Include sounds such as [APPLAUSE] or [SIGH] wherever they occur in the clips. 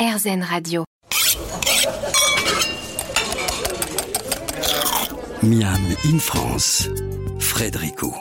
RZN Radio. Miam in France, Frédérico.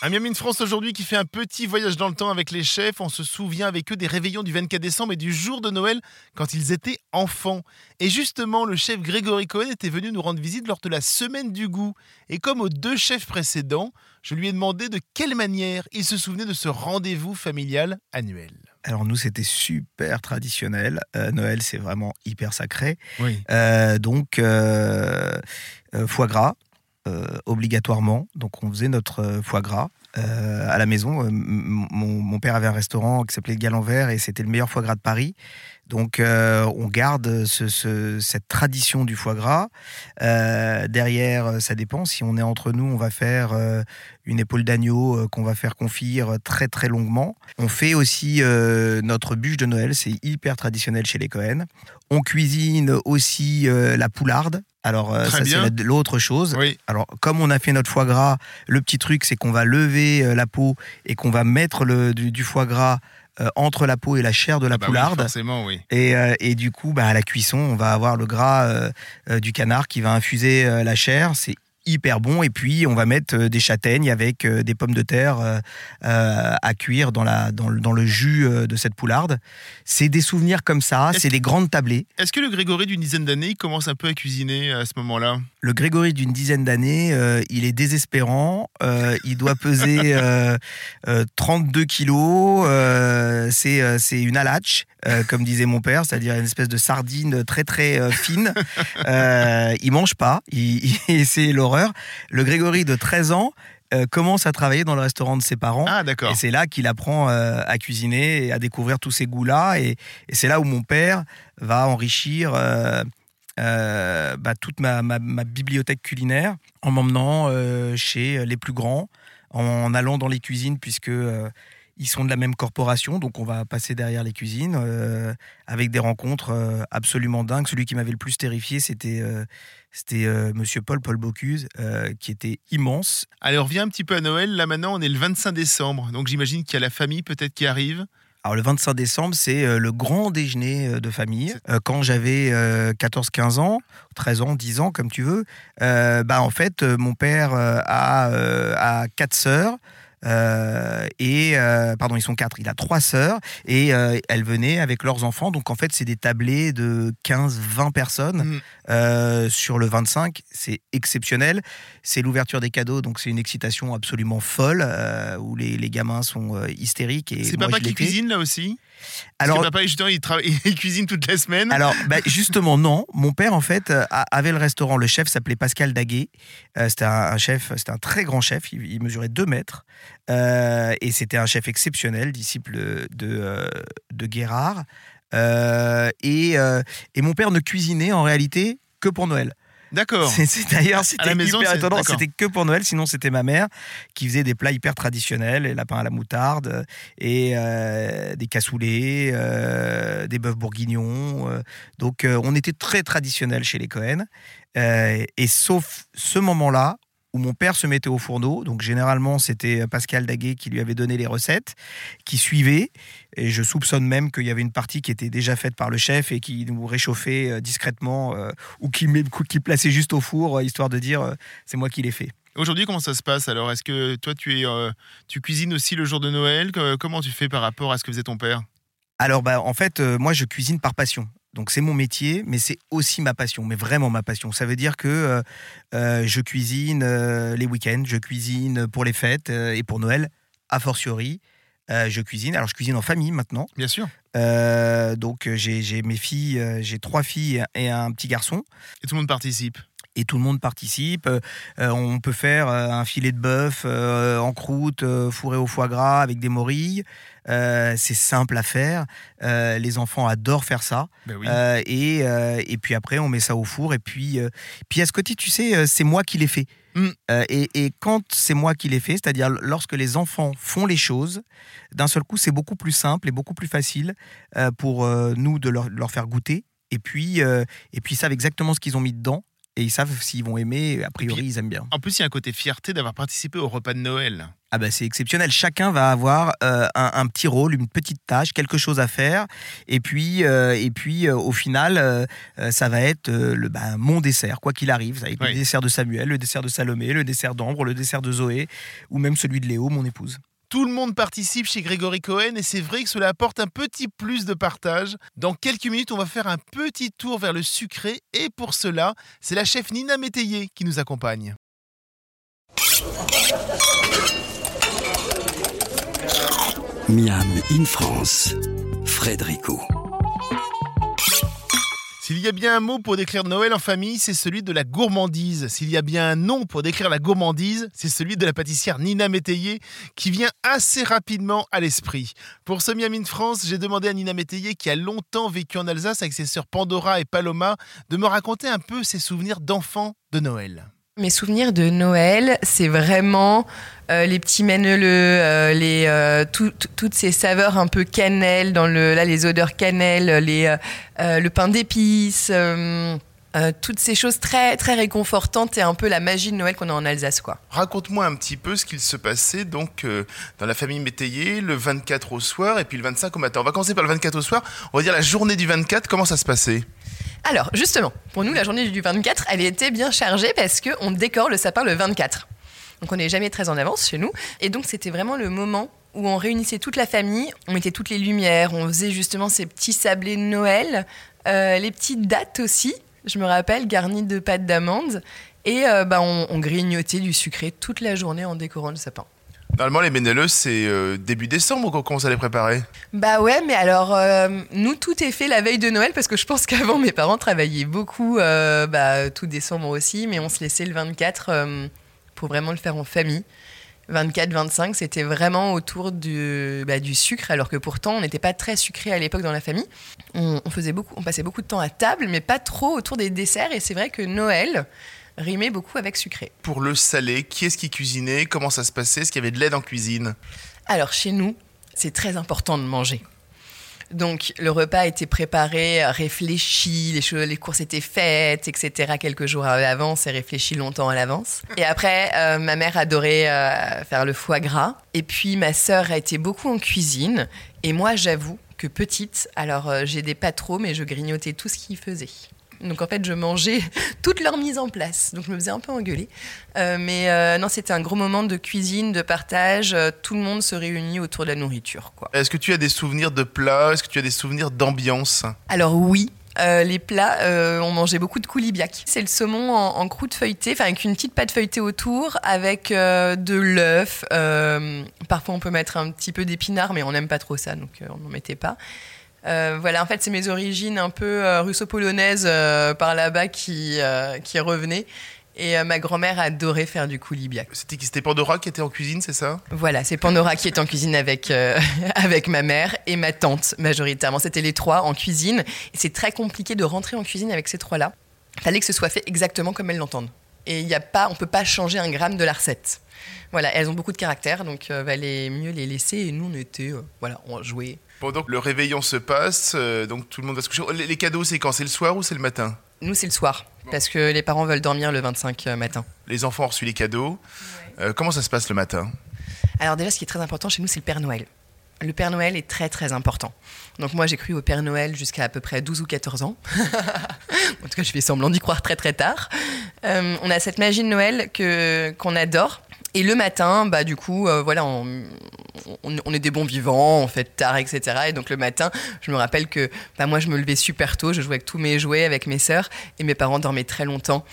Un Miami de France aujourd'hui qui fait un petit voyage dans le temps avec les chefs. On se souvient avec eux des réveillons du 24 décembre et du jour de Noël quand ils étaient enfants. Et justement, le chef Grégory Cohen était venu nous rendre visite lors de la semaine du goût. Et comme aux deux chefs précédents, je lui ai demandé de quelle manière il se souvenait de ce rendez-vous familial annuel. Alors nous, c'était super traditionnel. Euh, Noël, c'est vraiment hyper sacré. Oui. Euh, donc, euh, foie gras, obligatoirement. Donc on faisait notre foie gras. à la maison, mon, mon père avait un restaurant qui s'appelait Galant Vert et c'était le meilleur foie gras de Paris. Donc euh, on garde ce- ce- cette tradition du foie gras. Euh, derrière, euh, ça dépend. Si on est entre nous, on va faire euh, une épaule d'agneau qu'on va faire confire très très longuement. On fait aussi notre bûche de Noël, c'est hyper traditionnel chez les Cohen. On cuisine aussi la poularde. Alors Très ça c'est la- l'autre chose. Oui. Alors comme on a fait notre foie gras, le petit truc c'est qu'on va lever la peau et qu'on va mettre le, du, du foie gras euh, entre la peau et la chair de la Ah bah oui, poularde. forcément, oui. Et, euh, et du coup, bah, à la cuisson, on va avoir le gras euh, du canard qui va infuser la chair. C'est hyper bon. Et puis, on va mettre euh, des châtaignes avec euh, des pommes de terre euh, à cuire dans, la, dans, le, dans le jus de cette poularde. C'est des souvenirs comme ça. C'est des grandes tablées. Est-ce que le Grégory d'une dizaine d'années commence un peu à cuisiner à ce moment-là? Le Grégory d'une dizaine d'années, euh, il est désespérant. Euh, il doit peser euh, euh, 32 kilos. C'est c'est une alatch, euh, comme disait mon père, c'est-à-dire une espèce de sardine très très euh, fine. [LAUGHS] Euh, il mange pas. Il, il- [LAUGHS] c'est l'horreur. Le Grégory de 13 ans euh, commence à travailler dans le restaurant de ses parents. Ah, d'accord. Et c'est là qu'il apprend à cuisiner et à découvrir tous ces goûts-là. Et, et c'est là où mon père va enrichir bah, toute ma, ma- ma bibliothèque culinaire en m'emmenant chez les plus grands, en allant dans les cuisines, puisque ils sont de la même corporation. Donc on va passer derrière les cuisines euh, avec des rencontres euh, absolument dingues. Celui qui m'avait le plus terrifié, c'était euh, c'était euh, Monsieur Paul Paul Bocuse, qui était immense. Allez, on revient un petit peu à Noël. Là, maintenant, on est le 25 décembre. Donc, j'imagine qu'il y a la famille peut-être qui arrive. Alors le 25 décembre, c'est le grand déjeuner de famille. Quand j'avais 14-15 ans, 13 ans, 10 ans, comme tu veux, euh, bah, en fait, mon père a, a quatre sœurs. Euh, et euh, pardon, ils sont quatre. Il a trois sœurs et euh, elles venaient avec leurs enfants. Donc en fait, c'est des tablés de 15-20 personnes Mm. sur le 25. C'est exceptionnel. C'est l'ouverture des cadeaux, donc c'est une excitation absolument folle où les, les gamins sont hystériques. et C'est papa qui cuisine là aussi? Alors, Parce que papa, justement, il, travaille, [LAUGHS] il cuisine toute la semaine. alors, [LAUGHS] bah, justement, non. Mon père, en fait, euh, avait le restaurant. Le chef s'appelait Pascal Daguet. Euh, c'était un, un chef, c'était un très grand chef. Il, il mesurait 2 mètres. Euh, et c'était un chef exceptionnel, disciple de, euh, de Guérard. Et, et mon père ne cuisinait en réalité que pour Noël. D'accord. C'est- D'ailleurs, c'était hyper étonnant. C'était que pour Noël. Sinon, c'était ma mère qui faisait des plats hyper traditionnels, les lapins à la moutarde et euh, des cassoulets, euh, des bœufs bourguignons. euh. donc, on était très traditionnel chez les Cohen. Et sauf ce moment-là où mon père se mettait au fourneau, donc généralement c'était Pascal Daguet qui lui avait donné les recettes, qui suivait, et je soupçonne même qu'il y avait une partie qui était déjà faite par le chef et qui nous réchauffait euh, discrètement euh, ou qui, qui plaçait juste au four, euh, histoire de dire euh, c'est moi qui l'ai fait. Aujourd'hui, comment ça se passe alors? Est-ce que toi, tu, es, euh, tu cuisines aussi le jour de Noël? Comment tu fais par rapport à ce que faisait ton père? Alors, bah, en fait, euh, moi, je cuisine par passion. Donc, c'est mon métier, mais c'est aussi ma passion, mais vraiment ma passion. Ça veut dire que euh, euh, je cuisine euh, les week-ends, je cuisine pour les fêtes euh, et pour Noël, a fortiori. Je cuisine. Alors, je cuisine en famille maintenant. Bien sûr. Donc, j'ai mes filles, j'ai trois filles et un petit garçon. Et tout le monde participe. Et tout le monde participe. Euh, euh, on peut faire euh, un filet de bœuf euh, en croûte, euh, fourré au foie gras avec des morilles. C'est simple à faire. Les enfants adorent faire ça. Ben oui. Et, et puis après, on met ça au four. Et puis, puis à ce côté, tu sais, c'est moi qui l'ai fait. Mm. Et, et quand c'est moi qui l'ai fait, c'est-à-dire lorsque les enfants font les choses, d'un seul coup, c'est beaucoup plus simple et beaucoup plus facile pour nous de leur, leur faire goûter. Et puis, euh, et puis, ils savent exactement ce qu'ils ont mis dedans. Et ils savent s'ils vont aimer. A priori, puis- ils aiment bien. En plus, il y a un côté fierté d'avoir participé au repas de Noël. ah bah c'est exceptionnel. Chacun va avoir euh, un, petit rôle, une petite tâche, quelque chose à faire. Et puis, euh, et puis euh, au final, ça va être le, bah, mon dessert, quoi qu'il arrive. Ça va être le dessert de Samuel, le dessert de Salomé, le dessert d'Ambre, le dessert de Zoé, ou même celui de Léo, mon épouse. Tout le monde participe chez Grégory Cohen et c'est vrai que cela apporte un petit plus de partage. Dans quelques minutes, on va faire un petit tour vers le sucré et pour cela, c'est la chef Nina Métayer qui nous accompagne. Miam in France, Frédérico. S'il y a bien un mot pour décrire Noël en famille, c'est celui de la gourmandise. S'il y a bien un nom pour décrire la gourmandise, c'est celui de la pâtissière Nina Métayer qui vient assez rapidement à l'esprit. Pour ce Miam in France, j'ai demandé à Nina Métayer, qui a longtemps vécu en Alsace avec ses sœurs Pandora et Paloma, de me raconter un peu ses souvenirs d'enfant de Noël. Mes souvenirs de Noël, c'est vraiment euh, les petits menneleux, euh, les, euh, toutes ces saveurs un peu cannelle, dans là, les odeurs cannelle, les, le pain d'épices, toutes ces choses très, très réconfortantes et un peu la magie de Noël qu'on a en Alsace. quoi. Raconte-moi un petit peu ce qu'il se passait donc dans la famille Métayer le 24 au soir et puis le 25 au matin. On va commencer par le 24 au soir. On va dire la journée du 24, comment ça se passait? Alors, justement, pour nous, la journée du 24, elle était bien chargée parce qu'on décore le sapin le 24. Donc, on n'est jamais très en avance chez nous. Et donc, c'était vraiment le moment où on réunissait toute la famille, on mettait toutes les lumières, on faisait justement ces petits sablés de Noël, euh, les petites dates aussi, je me rappelle, garnies de pâte d'amande. Et euh, bah, on grignotait du sucré toute la journée en décorant le sapin. Normalement, les Ménelleux, c'est euh, début décembre qu'on commence à les préparer. Bah ouais, mais alors, euh, nous, tout est fait la veille de Noël parce que je pense [LAUGHS] qu'avant, mes parents travaillaient beaucoup, euh, bah, tout décembre aussi, mais on se laissait le 24 pour vraiment le faire en famille. 24-25, c'était vraiment autour du, bah, du sucre, alors que pourtant, on n'était pas très sucré à l'époque dans la famille. On, faisait beaucoup, on passait beaucoup de temps à table, mais pas trop autour des desserts, et c'est vrai que Noël, rimait beaucoup avec sucré. Pour le salé, qui est-ce qui cuisinait? Comment ça se passait? Est-ce qu'il y avait de l'aide en cuisine? Alors chez nous, c'est très important de manger. Donc le repas était préparé, réfléchi, les, les courses étaient faites, etc. quelques jours à l'avance et réfléchi longtemps à l'avance. Et après, euh, ma mère adorait euh, faire le foie gras. Et puis ma sœur a été beaucoup en cuisine. Et moi, j'avoue que petite, alors euh, j'aidais pas trop, mais je grignotais tout ce qu'il faisait. Donc en fait, je mangeais [LAUGHS] toute leur mise en place. Donc je me faisais un peu engueuler. Euh, mais euh, non, c'était un gros moment de cuisine, de partage. Euh, tout le monde se réunit autour de la nourriture. Est-ce que tu as des souvenirs de plats? Est-ce que tu as des souvenirs d'ambiance? Alors oui. les plats, on mangeait beaucoup de coulibiac. C'est le saumon en, croûte feuilletée, enfin avec une petite pâte feuilletée autour, avec de l'œuf. parfois, on peut mettre un petit peu d'épinards, mais on n'aime pas trop ça, donc on n'en mettait pas. Euh, voilà, en fait, c'est mes origines un peu euh, russo-polonaises euh, par là-bas qui, qui revenaient. Et ma grand-mère adorait faire du coulibiac. C'était Pandora qui était en cuisine, c'est ça? Voilà, c'est Pandora qui est en cuisine avec, [LAUGHS] avec ma mère et ma tante, majoritairement. C'était les trois en cuisine. Et c'est très compliqué de rentrer en cuisine avec ces trois-là. Il fallait que ce soit fait exactement comme elles l'entendent. Et y a pas, on ne peut pas changer un gramme de la recette. Voilà, elles ont beaucoup de caractère, donc il valait mieux les laisser. Et nous, on était, voilà, on jouait Pendant que le réveillon se passe, euh, donc tout le monde va se coucher. Les, cadeaux, c'est quand? C'est le soir ou c'est le matin? Nous, c'est le soir, parce que les parents veulent dormir le 25 euh, matin. Les enfants ont reçu les cadeaux. Euh, comment ça se passe le matin? Alors déjà, ce qui est très important chez nous, c'est le Père Noël. Le Père Noël est très très important. Donc moi j'ai cru au Père Noël jusqu'à à peu près 12 ou 14 ans. [LAUGHS] en tout cas je fais semblant d'y croire très très tard. on a cette magie de Noël que qu'on adore et le matin, bah, du coup, euh, voilà, on, est des bons vivants, on fait tard, etc. Et donc le matin, je me rappelle que bah, moi, je me levais super tôt, je jouais avec tous mes jouets, avec mes sœurs, et mes parents dormaient très longtemps.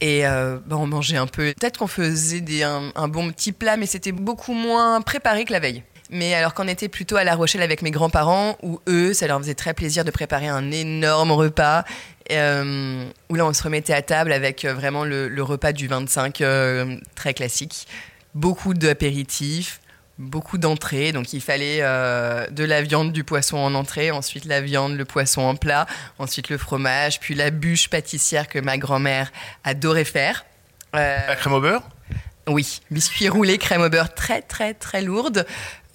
Et euh, bah, on mangeait un peu. Peut-être qu'on faisait des, un, un, bon petit plat, mais c'était beaucoup moins préparé que la veille. Mais alors qu'on était plutôt à La Rochelle avec mes grands-parents, où eux, ça leur faisait très plaisir de préparer un énorme repas, euh, où là on se remettait à table avec euh, vraiment le, repas du 25 euh, très classique. Beaucoup d'apéritifs, beaucoup d'entrées. Donc il fallait de la viande, du poisson en entrée, ensuite la viande, le poisson en plat, ensuite le fromage, puis la bûche pâtissière que ma grand-mère adorait faire. la crème au beurre? Oui, biscuits roulés, crème au beurre très très très lourde.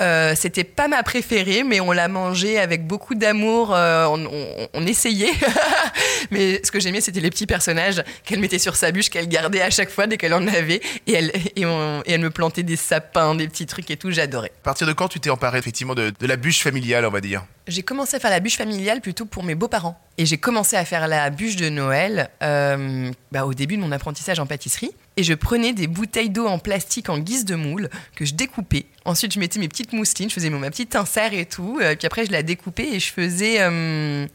Euh, c'était pas ma préférée, mais on l'a mangée avec beaucoup d'amour. euh, on, on- on essayait. [LAUGHS] mais ce que j'aimais, c'était les petits personnages qu'elle mettait sur sa bûche, qu'elle gardait à chaque fois dès qu'elle en avait. Et elle, et, on- et elle me plantait des sapins, des petits trucs et tout. J'adorais. À partir de quand tu t'es emparé effectivement de, de la bûche familiale, on va dire? J'ai commencé à faire la bûche familiale plutôt pour mes beaux-parents. Et j'ai commencé à faire la bûche de Noël euh, bah, au début de mon apprentissage en pâtisserie. Et je prenais des bouteilles d'eau en plastique en guise de moule que je découpais. Ensuite, je mettais mes petites mousselines, je faisais ma petite insert et tout. Euh, puis après, je la découpais et je faisais, euh,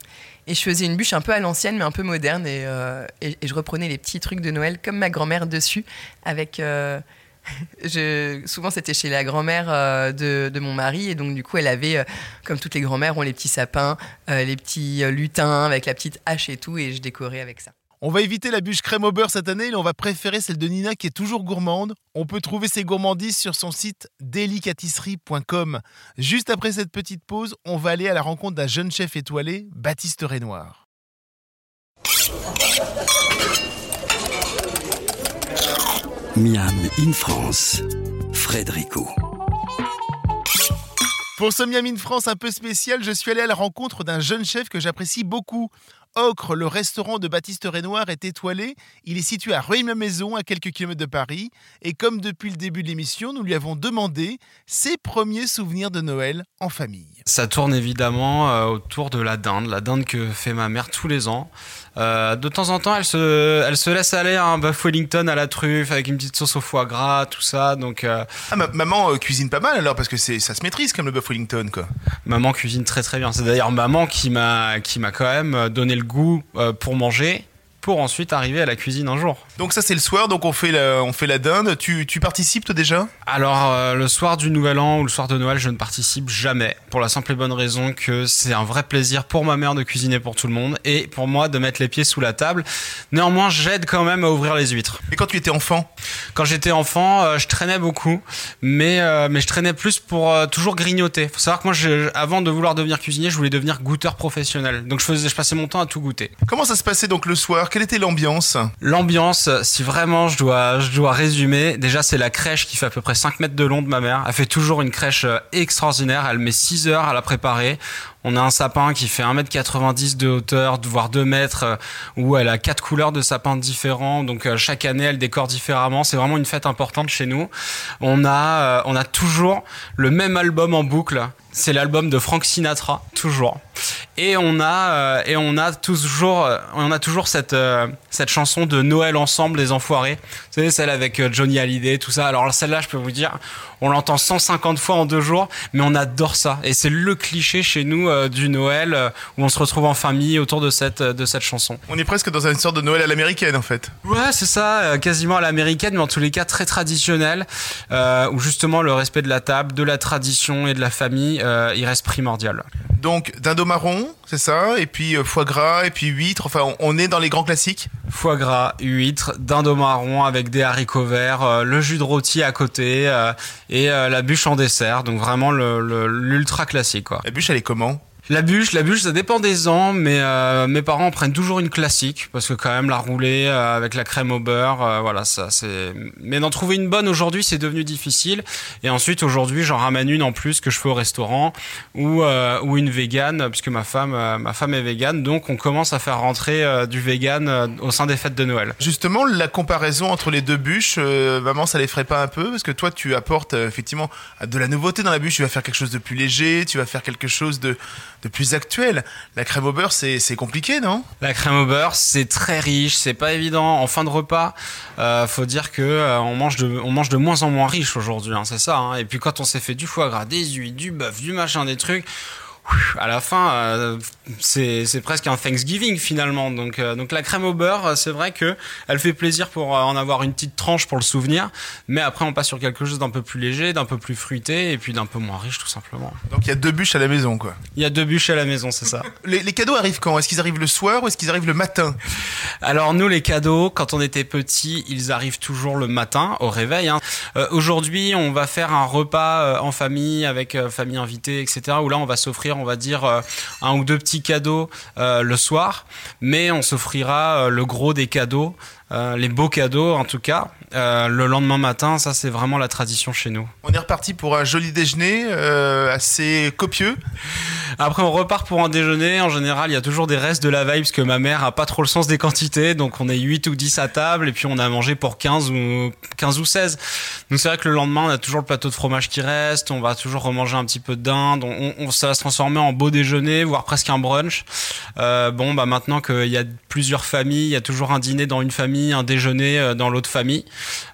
et je faisais une bûche un peu à l'ancienne, mais un peu moderne. Et, euh, et- et je reprenais les petits trucs de Noël comme ma grand-mère dessus avec... [LAUGHS] je, souvent, c'était chez la grand-mère de, de mon mari, et donc du coup, elle avait, comme toutes les grand-mères, ont les petits sapins, les petits lutins avec la petite hache et tout, et je décorais avec ça. On va éviter la bûche crème au beurre cette année et on va préférer celle de Nina qui est toujours gourmande. On peut trouver ses gourmandises sur son site delicatisserie.com. Juste après cette petite pause, on va aller à la rencontre d'un jeune chef étoilé, Baptiste Renoir. Miam in France. Frédérico. Pour ce Miami de France un peu spécial, je suis allé à la rencontre d'un jeune chef que j'apprécie beaucoup. Ocre, le restaurant de Baptiste Renoir, est étoilé. Il est situé à Rueil-Maison, à quelques kilomètres de Paris. Et comme depuis le début de l'émission, nous lui avons demandé ses premiers souvenirs de Noël en famille. Ça tourne évidemment euh, autour de la dinde, la dinde que fait ma mère tous les ans. Euh, de temps en temps, elle se, elle se laisse aller à un bœuf Wellington à la truffe avec une petite sauce au foie gras, tout ça. Donc, euh, Ah, ma- maman cuisine pas mal alors, parce que c'est, ça se maîtrise comme le bœuf Wellington, quoi. maman cuisine très très bien. C'est d'ailleurs maman qui m'a, qui m'a quand même donné le goût euh, pour manger, pour ensuite arriver à la cuisine un jour. Donc ça c'est le soir, donc on fait la, on fait la dinde. Tu, tu participes toi déjà? Alors, euh, le soir du Nouvel An ou le soir de Noël, je ne participe jamais. Pour la simple et bonne raison que c'est un vrai plaisir pour ma mère de cuisiner pour tout le monde et pour moi de mettre les pieds sous la table. Néanmoins, j'aide quand même à ouvrir les huîtres. Et quand tu étais enfant? Quand j'étais enfant, euh, je traînais beaucoup, mais, euh, mais je traînais plus pour toujours grignoter. Faut savoir que moi, je- avant de vouloir devenir cuisinier, je voulais devenir goûteur professionnel. Donc, je, faisais, je passais mon temps à tout goûter. Comment ça se passait donc le soir? Quelle était l'ambiance? L'ambiance, si vraiment je dois, je dois résumer, déjà c'est la crèche qui fait à peu près 5 mètres de long de ma mère. Elle fait toujours une crèche euh, extraordinaire, elle met 6 heures à la préparer. On a un sapin qui fait 1m90 de hauteur, voire 2 mètres, euh, où elle a quatre couleurs de sapins différents. Donc euh, chaque année, elle décore différemment. C'est vraiment une fête importante chez nous. On a, euh, on a toujours le même album en boucle. C'est l'album de Frank Sinatra, toujours. Et on a, et on a toujours, on a toujours cette, cette chanson de Noël ensemble des Enfoirés. Vous savez, celle avec Johnny Hallyday, tout ça. Alors celle-là, je peux vous dire, on l'entend 150 fois en deux jours, mais on adore ça. Et c'est le cliché chez nous euh, du Noël euh, où on se retrouve en famille autour de cette, de cette chanson. On est presque dans une sorte de Noël à l'américaine en fait. Ouais, c'est ça, euh, quasiment à l'américaine, mais en tous les cas très traditionnel, euh, où justement le respect de la table, de la tradition et de la famille, euh, il reste primordial. Donc dindon marron, c'est ça, et puis euh, foie gras, et puis huître. Enfin, on, on est dans les grands classiques. Foie gras, huître, dindon marron avec des haricots verts, euh, le jus de rôti à côté euh, et euh, la bûche en dessert. Donc vraiment l'ultra classique quoi. La bûche, elle est comment? La bûche, la bûche, ça dépend des ans, mais euh, mes parents prennent toujours une classique parce que quand même la rouler euh, avec la crème au beurre, euh, voilà, ça c'est. Mais d'en trouver une bonne aujourd'hui, c'est devenu difficile. Et ensuite aujourd'hui, j'en ramène une en plus que je fais au restaurant ou ou une végane puisque ma femme ma femme est végane, donc on commence à faire rentrer du vegan euh, au sein des fêtes de Noël. Justement, la comparaison entre les deux bûches, maman, ça l'effraie pas un peu? Parce que toi, tu apportes effectivement de la nouveauté dans la bûche. Tu vas faire quelque chose de plus léger, tu vas faire quelque chose de, de plus actuel. La crème au beurre, c'est compliqué, non? La crème au beurre, c'est très riche, c'est pas évident. En fin de repas, euh, faut dire que euh, on mange de, on mange de moins en moins riche aujourd'hui, hein, c'est ça. hein. Et puis quand on s'est fait du foie gras, des huiles, du bœuf, du machin, des trucs. À la fin, euh, c'est presque un Thanksgiving finalement. Donc, euh, donc la crème au beurre, euh, c'est vrai que elle fait plaisir pour en avoir une petite tranche pour le souvenir. Mais après, on passe sur quelque chose d'un peu plus léger, d'un peu plus fruité et puis d'un peu moins riche tout simplement. Donc il y a deux bûches à la maison, quoi. Il y a deux bûches à la maison, c'est ça. [LAUGHS] Les, les cadeaux arrivent quand? Est-ce qu'ils arrivent le soir ou est-ce qu'ils arrivent le matin? Alors nous les cadeaux, quand on était petit, ils arrivent toujours le matin au réveil. hein. Euh, Aujourd'hui, on va faire un repas en famille avec famille invitée, etc. Où là, on va s'offrir, on va dire euh, un ou deux petits cadeaux euh, le soir, mais on s'offrira euh, le gros des cadeaux euh, les beaux cadeaux en tout cas. Euh, le lendemain matin, ça c'est vraiment la tradition chez nous. On est reparti pour un joli déjeuner euh, assez copieux. Après, on repart pour un déjeuner. En général, il y a toujours des restes de la veille parce que ma mère a pas trop le sens des quantités. Donc, on est 8 ou 10 à table et puis on a mangé pour 15 ou, 15 ou 16. Donc, c'est vrai que le lendemain, on a toujours le plateau de fromage qui reste. On va toujours remanger un petit peu de dinde. On, on- ça va se transformer en beau déjeuner, voire presque un brunch. Bon, bah, maintenant qu'il y a plusieurs familles, il y a toujours un dîner dans une famille, un déjeuner euh, dans l'autre famille.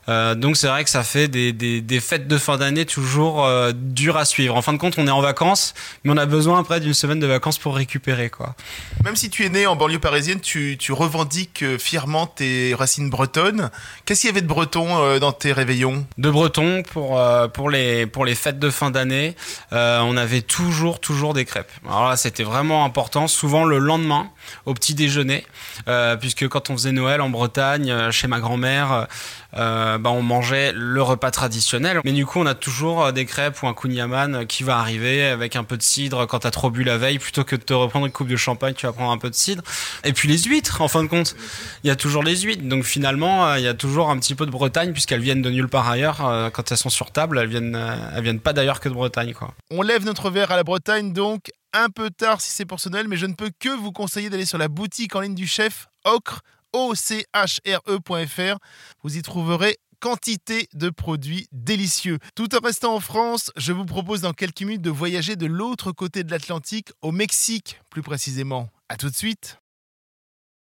Euh, donc, c'est vrai que ça fait des, des, des fêtes de fin d'année toujours euh, dures à suivre. En fin de compte, on est en vacances, mais on a besoin après d'une semaine de vacances pour récupérer, quoi. Même si tu es né en banlieue parisienne, tu, tu revendiques euh, fièrement tes racines bretonnes. Qu'est-ce qu'il y avait de breton euh, dans tes réveillons? De Breton pour pour les pour les fêtes de fin d'année. on avait toujours toujours des crêpes. Alors là, c'était vraiment important. Souvent le lendemain au petit déjeuner, puisque quand on faisait Noël en Bretagne, chez ma grand-mère, euh, bah, on mangeait le repas traditionnel. Mais du coup, on a toujours euh, des crêpes ou un kouign-amann qui va arriver avec un peu de cidre quand t'as trop bu la veille. Plutôt que de te reprendre une coupe de champagne, tu vas prendre un peu de cidre. Et puis les huîtres, en fin de compte. Il y a toujours les huîtres. Donc finalement, euh, il y a toujours un petit peu de Bretagne puisqu'elles viennent de nulle part ailleurs. Euh, Quand elles sont sur table, elles viennent, euh, viennent pas d'ailleurs que de Bretagne. On lève notre verre à la Bretagne donc un peu tard si c'est personnel, mais je ne peux que vous conseiller d'aller sur la boutique en ligne du chef Ocre, O-C-H-R-E.fr. Vous y trouverez quantité de produits délicieux. Tout en restant en France, je vous propose dans quelques minutes de voyager de l'autre côté de l'Atlantique, au Mexique plus précisément. À tout de suite.